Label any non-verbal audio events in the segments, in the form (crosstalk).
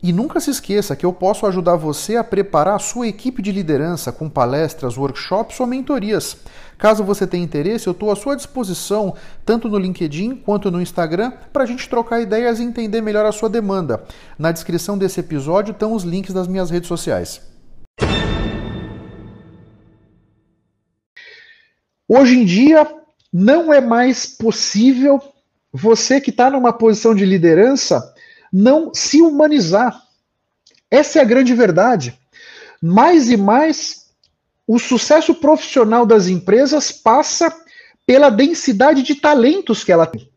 E nunca se esqueça que eu posso ajudar você a preparar a sua equipe de liderança com palestras, workshops ou mentorias. Caso você tenha interesse, eu estou à sua disposição, tanto no LinkedIn quanto no Instagram, para a gente trocar ideias e entender melhor a sua demanda. Na descrição desse episódio estão os links das minhas redes sociais. Hoje em dia, não é mais possível você que está numa posição de liderança não se humanizar. Essa é a grande verdade. Mais e mais, o sucesso profissional das empresas passa pela densidade de talentos que ela tem.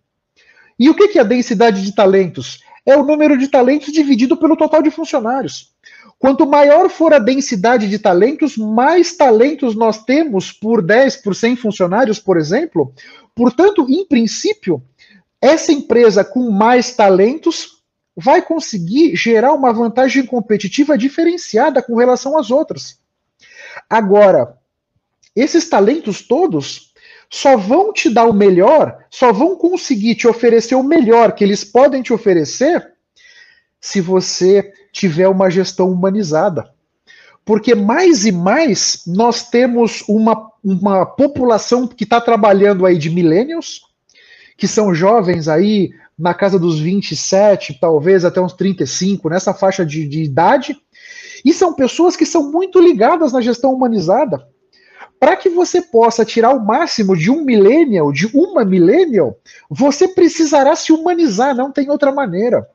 E o que é a densidade de talentos? É o número de talentos dividido pelo total de funcionários. Quanto maior for a densidade de talentos, mais talentos nós temos por 10, por 100 funcionários, por exemplo. Portanto, em princípio, essa empresa com mais talentos vai conseguir gerar uma vantagem competitiva diferenciada com relação às outras. Agora, esses talentos todos só vão te dar o melhor, só vão conseguir te oferecer o melhor que eles podem te oferecer se você tiver uma gestão humanizada. Porque mais e mais nós temos uma, uma população que está trabalhando aí de millennials, que são jovens aí na casa dos 27, talvez até uns 35, nessa faixa de, de idade. E são pessoas que são muito ligadas na gestão humanizada. Para que você possa tirar o máximo de um millennial, de uma millennial, você precisará se humanizar, não tem outra maneira.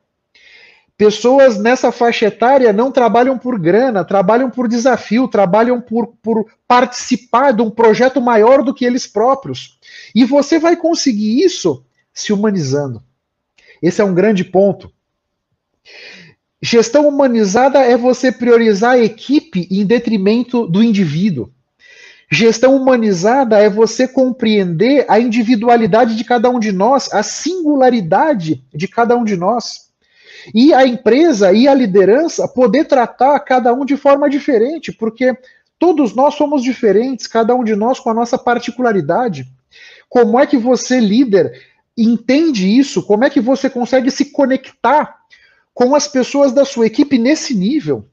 Pessoas nessa faixa etária não trabalham por grana, trabalham por desafio, trabalham por, por participar de um projeto maior do que eles próprios. E você vai conseguir isso se humanizando. Esse é um grande ponto. Gestão humanizada é você priorizar a equipe em detrimento do indivíduo. Gestão humanizada é você compreender a individualidade de cada um de nós, a singularidade de cada um de nós. E a empresa e a liderança poder tratar cada um de forma diferente, porque todos nós somos diferentes, cada um de nós com a nossa particularidade. Como é que você, líder, entende isso? Como é que você consegue se conectar com as pessoas da sua equipe nesse nível?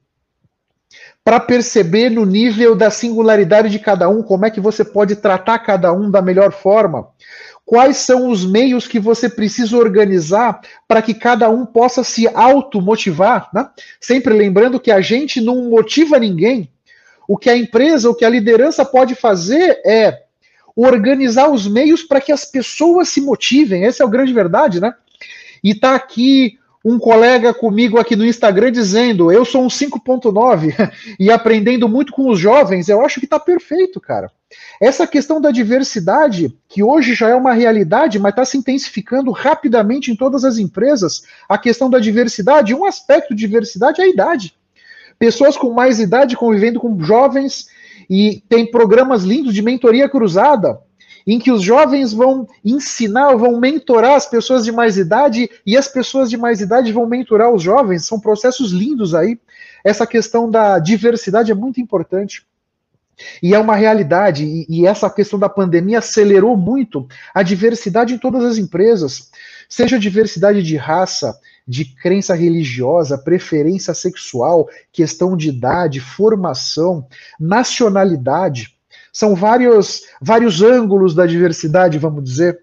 Para perceber no nível da singularidade de cada um, como é que você pode tratar cada um da melhor forma? Quais são os meios que você precisa organizar para que cada um possa se automotivar? Né? Sempre lembrando que a gente não motiva ninguém. O que a empresa, o que a liderança pode fazer é organizar os meios para que as pessoas se motivem. Essa é a grande verdade, né? E tá aqui um colega comigo aqui no Instagram dizendo: eu sou um 5.9 (laughs) e aprendendo muito com os jovens. Eu acho que tá perfeito, cara. Essa questão da diversidade, que hoje já é uma realidade, mas está se intensificando rapidamente em todas as empresas, a questão da diversidade, um aspecto de diversidade é a idade. Pessoas com mais idade convivendo com jovens e tem programas lindos de mentoria cruzada, em que os jovens vão ensinar, vão mentorar as pessoas de mais idade e as pessoas de mais idade vão mentorar os jovens. São processos lindos aí. Essa questão da diversidade é muito importante. E é uma realidade, e, essa questão da pandemia acelerou muito a diversidade em todas as empresas, seja diversidade de raça, de crença religiosa, preferência sexual, questão de idade, formação, nacionalidade. São vários, vários ângulos da diversidade, vamos dizer.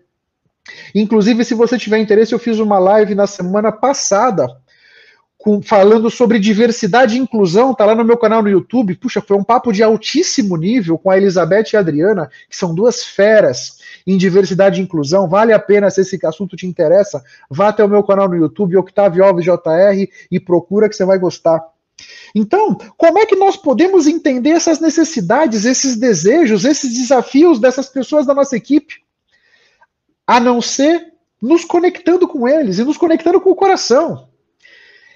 Inclusive, se você tiver interesse, eu fiz uma live na semana passada com, falando sobre diversidade e inclusão, tá lá no meu canal no YouTube. Puxa, foi um papo de altíssimo nível com a Elizabeth e a Adriana, que são duas feras em diversidade e inclusão. Vale a pena, se esse assunto te interessa, vá até o meu canal no YouTube, Octavio Alves JR, e procura que você vai gostar. Então, como é que nós podemos entender essas necessidades, esses desejos, esses desafios dessas pessoas da nossa equipe? A não ser nos conectando com eles e nos conectando com o coração.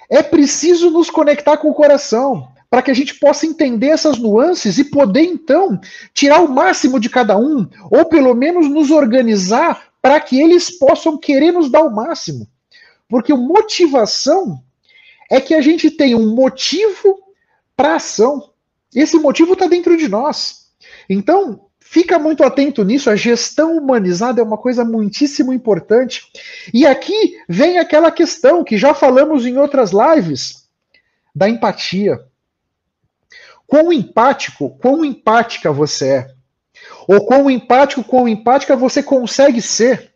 É preciso nos conectar com o coração para que a gente possa entender essas nuances e poder então tirar o máximo de cada um, ou pelo menos nos organizar para que eles possam querer nos dar o máximo. Porque motivação é que a gente tem um motivo para ação. Esse motivo está dentro de nós. Então, fica muito atento nisso. A gestão humanizada é uma coisa muitíssimo importante. E aqui vem aquela questão que já falamos em outras lives da empatia. Quão empático, quão empática você é? Ou quão empático, quão empática você consegue ser?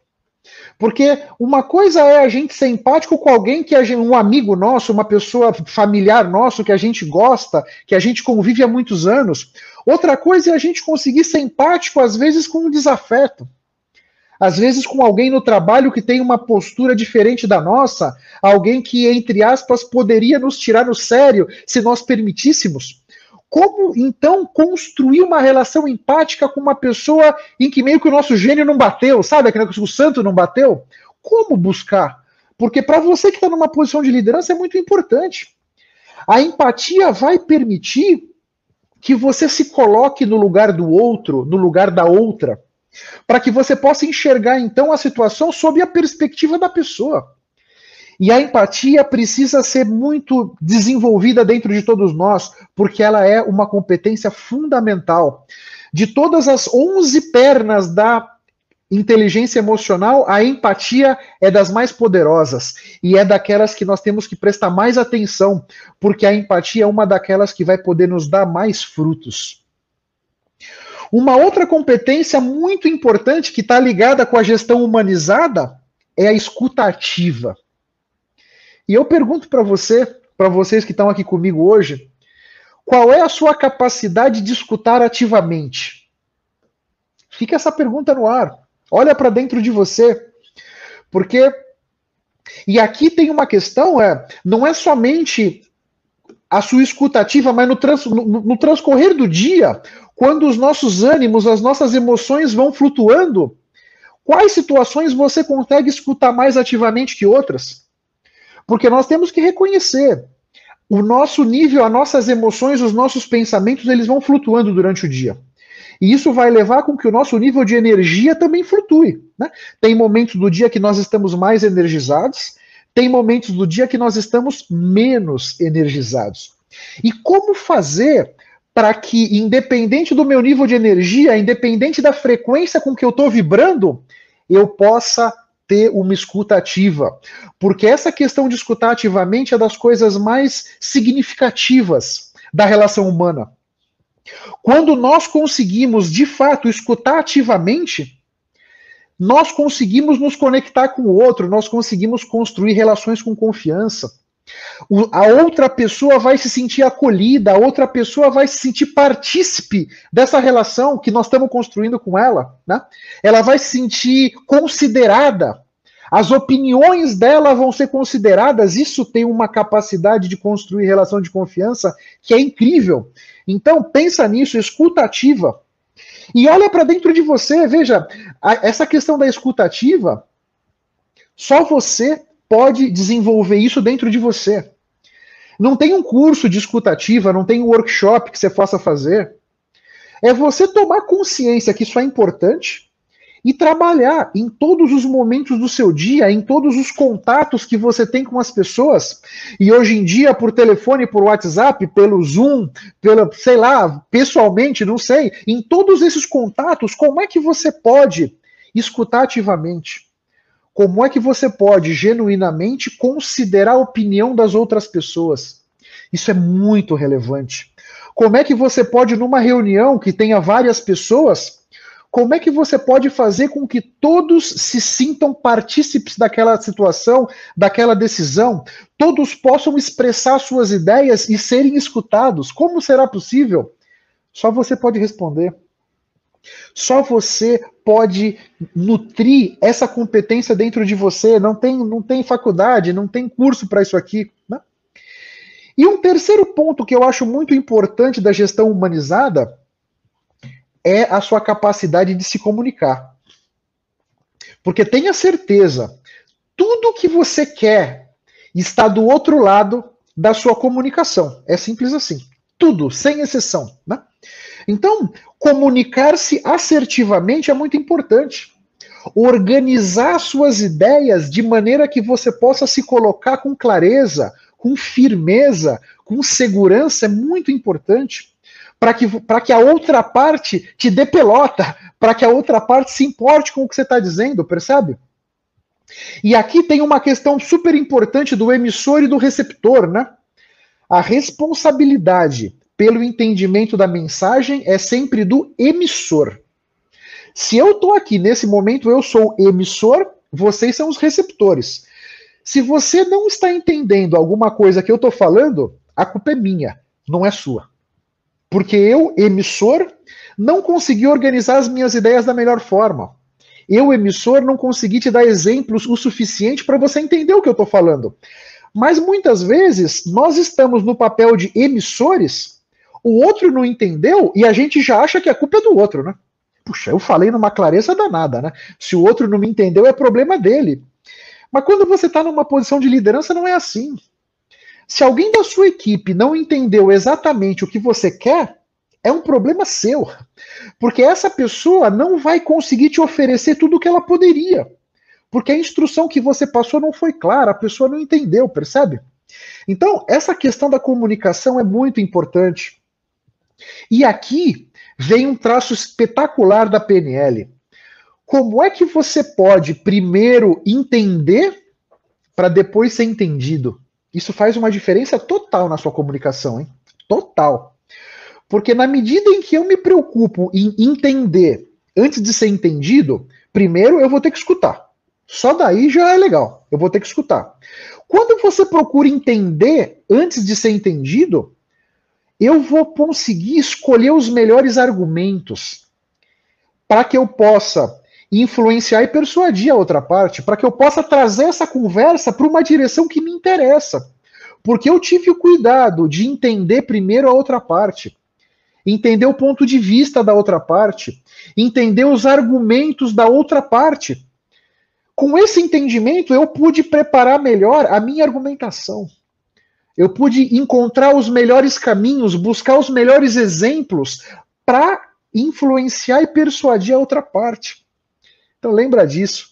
Porque uma coisa é a gente ser empático com alguém que é um amigo nosso, uma pessoa familiar nosso que a gente gosta, que a gente convive há muitos anos. Outra coisa é a gente conseguir ser empático, às vezes, com um desafeto. Às vezes, com alguém no trabalho que tem uma postura diferente da nossa, alguém que, entre aspas, poderia nos tirar no sério se nós permitíssemos. Como então construir uma relação empática com uma pessoa em que meio que o nosso gênio não bateu, sabe? O santo não bateu? Como buscar? Porque para você que está numa posição de liderança é muito importante. A empatia vai permitir que você se coloque no lugar do outro, no lugar da outra, para que você possa enxergar então a situação sob a perspectiva da pessoa. E a empatia precisa ser muito desenvolvida dentro de todos nós, porque ela é uma competência fundamental. De todas as 11 pernas da inteligência emocional, a empatia é das mais poderosas e é daquelas que nós temos que prestar mais atenção, porque a empatia é uma daquelas que vai poder nos dar mais frutos. Uma outra competência muito importante que está ligada com a gestão humanizada é a escuta ativa. E eu pergunto para você, para vocês que estão aqui comigo hoje, qual é a sua capacidade de escutar ativamente? Fica essa pergunta no ar. Olha para dentro de você. Porque e aqui tem uma questão, é, não é somente a sua escutativa, mas no, trans, no, no, transcorrer do dia, quando os nossos ânimos, as nossas emoções vão flutuando, quais situações você consegue escutar mais ativamente que outras? Porque nós temos que reconhecer o nosso nível, as nossas emoções, os nossos pensamentos, eles vão flutuando durante o dia. E isso vai levar com que o nosso nível de energia também flutue. Né? Tem momentos do dia que nós estamos mais energizados, tem momentos do dia que nós estamos menos energizados. E como fazer para que, independente do meu nível de energia, independente da frequência com que eu estou vibrando, eu possa ter uma escuta ativa. Porque essa questão de escutar ativamente é das coisas mais significativas da relação humana. Quando nós conseguimos, de fato, escutar ativamente, nós conseguimos nos conectar com o outro, nós conseguimos construir relações com confiança. O, a outra pessoa vai se sentir acolhida, a outra pessoa vai se sentir partícipe dessa relação que nós estamos construindo com ela. Né? Ela vai se sentir considerada. As opiniões dela vão ser consideradas. Isso tem uma capacidade de construir relação de confiança que é incrível. Então, pensa nisso, escuta ativa. E olha para dentro de você, veja, a, essa questão da escuta ativa, só você pode desenvolver isso dentro de você. Não tem um curso de escutativa, não tem um workshop que você possa fazer. É você tomar consciência que isso é importante e trabalhar em todos os momentos do seu dia, em todos os contatos que você tem com as pessoas. E hoje em dia, por telefone, por WhatsApp, pelo Zoom, pela, sei lá, pessoalmente, não sei, em todos esses contatos, como é que você pode escutar ativamente? Como é que você pode genuinamente considerar a opinião das outras pessoas? Isso é muito relevante. Como é que você pode, numa reunião que tenha várias pessoas, Como é que você pode fazer com que todos se sintam partícipes daquela situação, daquela decisão? Todos possam expressar suas ideias e serem escutados? Como será possível? Só você pode responder. Só você pode nutrir essa competência dentro de você. Não tem, não tem faculdade, não tem curso para isso aqui. Né? E um terceiro ponto que eu acho muito importante da gestão humanizada é a sua capacidade de se comunicar. Porque tenha certeza, tudo que você quer está do outro lado da sua comunicação. É simples assim. Tudo, sem exceção. Né? Então, comunicar-se assertivamente é muito importante. Organizar suas ideias de maneira que você possa se colocar com clareza, com firmeza, com segurança é muito importante para que, que a outra parte te dê pelota, para que a outra parte se importe com o que você está dizendo, percebe? E aqui tem uma questão super importante do emissor e do receptor, né? A responsabilidade pelo entendimento da mensagem é sempre do emissor. Se eu estou aqui nesse momento, eu sou emissor, vocês são os receptores. Se você não está entendendo alguma coisa que eu estou falando, a culpa é minha, não é sua. Porque eu, emissor, não consegui organizar as minhas ideias da melhor forma. Eu, emissor, não consegui te dar exemplos o suficiente para você entender o que eu estou falando. Mas muitas vezes nós estamos no papel de emissores, o outro não entendeu e a gente já acha que a culpa é do outro, né? Puxa, eu falei numa clareza danada, né? Se o outro não me entendeu, é problema dele. Mas quando você está numa posição de liderança, não é assim. Se alguém da sua equipe não entendeu exatamente o que você quer, é um problema seu. Porque essa pessoa não vai conseguir te oferecer tudo o que ela poderia. Porque a instrução que você passou não foi clara, a pessoa não entendeu, percebe? Então, essa questão da comunicação é muito importante. E aqui vem um traço espetacular da PNL. Como é que você pode primeiro entender para depois ser entendido? Isso faz uma diferença total na sua comunicação, hein? Total. Porque na medida em que eu me preocupo em entender antes de ser entendido, primeiro eu vou ter que escutar. Só daí já é legal. Eu vou ter que escutar. Quando você procura entender antes de ser entendido, eu vou conseguir escolher os melhores argumentos para que eu possa influenciar e persuadir a outra parte, para que eu possa trazer essa conversa para uma direção que me interessa. Porque eu tive o cuidado de entender primeiro a outra parte, entender o ponto de vista da outra parte, entender os argumentos da outra parte. Com esse entendimento, eu pude preparar melhor a minha argumentação. Eu pude encontrar os melhores caminhos, buscar os melhores exemplos para influenciar e persuadir a outra parte. Então lembra disso.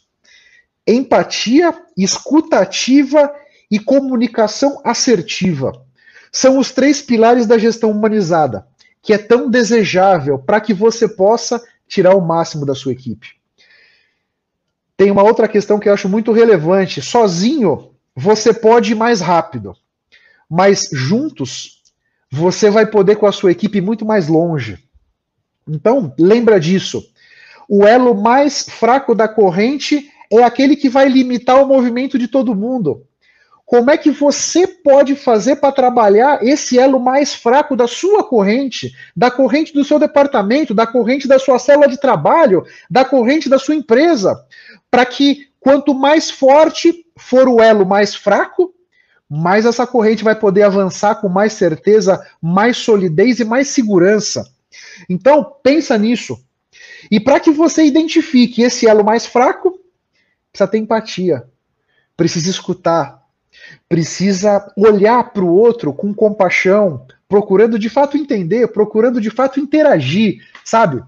Empatia, escutativa e comunicação assertiva são os três pilares da gestão humanizada, que é tão desejável para que você possa tirar o máximo da sua equipe. Tem uma outra questão que eu acho muito relevante. Sozinho, você pode ir mais rápido, mas juntos, você vai poder com a sua equipe muito mais longe. Então, lembra disso o elo mais fraco da corrente é aquele que vai limitar o movimento de todo mundo. Como é que você pode fazer para trabalhar esse elo mais fraco da sua corrente, da corrente do seu departamento, da corrente da sua célula de trabalho, da corrente da sua empresa, para que quanto mais forte for o elo mais fraco, mais essa corrente vai poder avançar com mais certeza, mais solidez e mais segurança. Então, pensa nisso. E para que você identifique esse elo mais fraco, precisa ter empatia, precisa escutar, precisa olhar para o outro com compaixão, procurando de fato entender, procurando de fato interagir, sabe?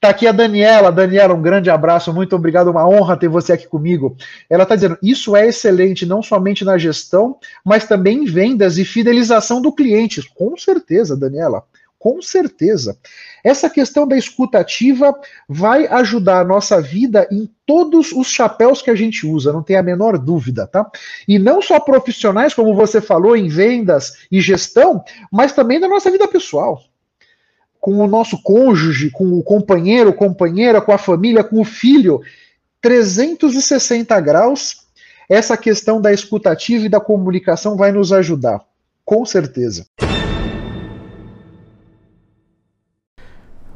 Tá aqui a Daniela. Daniela, um grande abraço, muito obrigado, uma honra ter você aqui comigo. Ela está dizendo: isso é excelente não somente na gestão, mas também em vendas e fidelização do cliente. Com certeza, Daniela. Com certeza. Essa questão da escutativa vai ajudar a nossa vida em todos os chapéus que a gente usa, não tem a menor dúvida, tá? E não só profissionais, como você falou, em vendas e gestão, mas também na nossa vida pessoal. Com o nosso cônjuge, com o companheiro, companheira, com a família, com o filho. 360 graus, essa questão da escutativa e da comunicação vai nos ajudar, com certeza.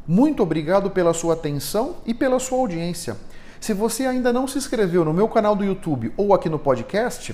Muito obrigado pela sua atenção e pela sua audiência. Se você ainda não se inscreveu no meu canal do YouTube ou aqui no podcast,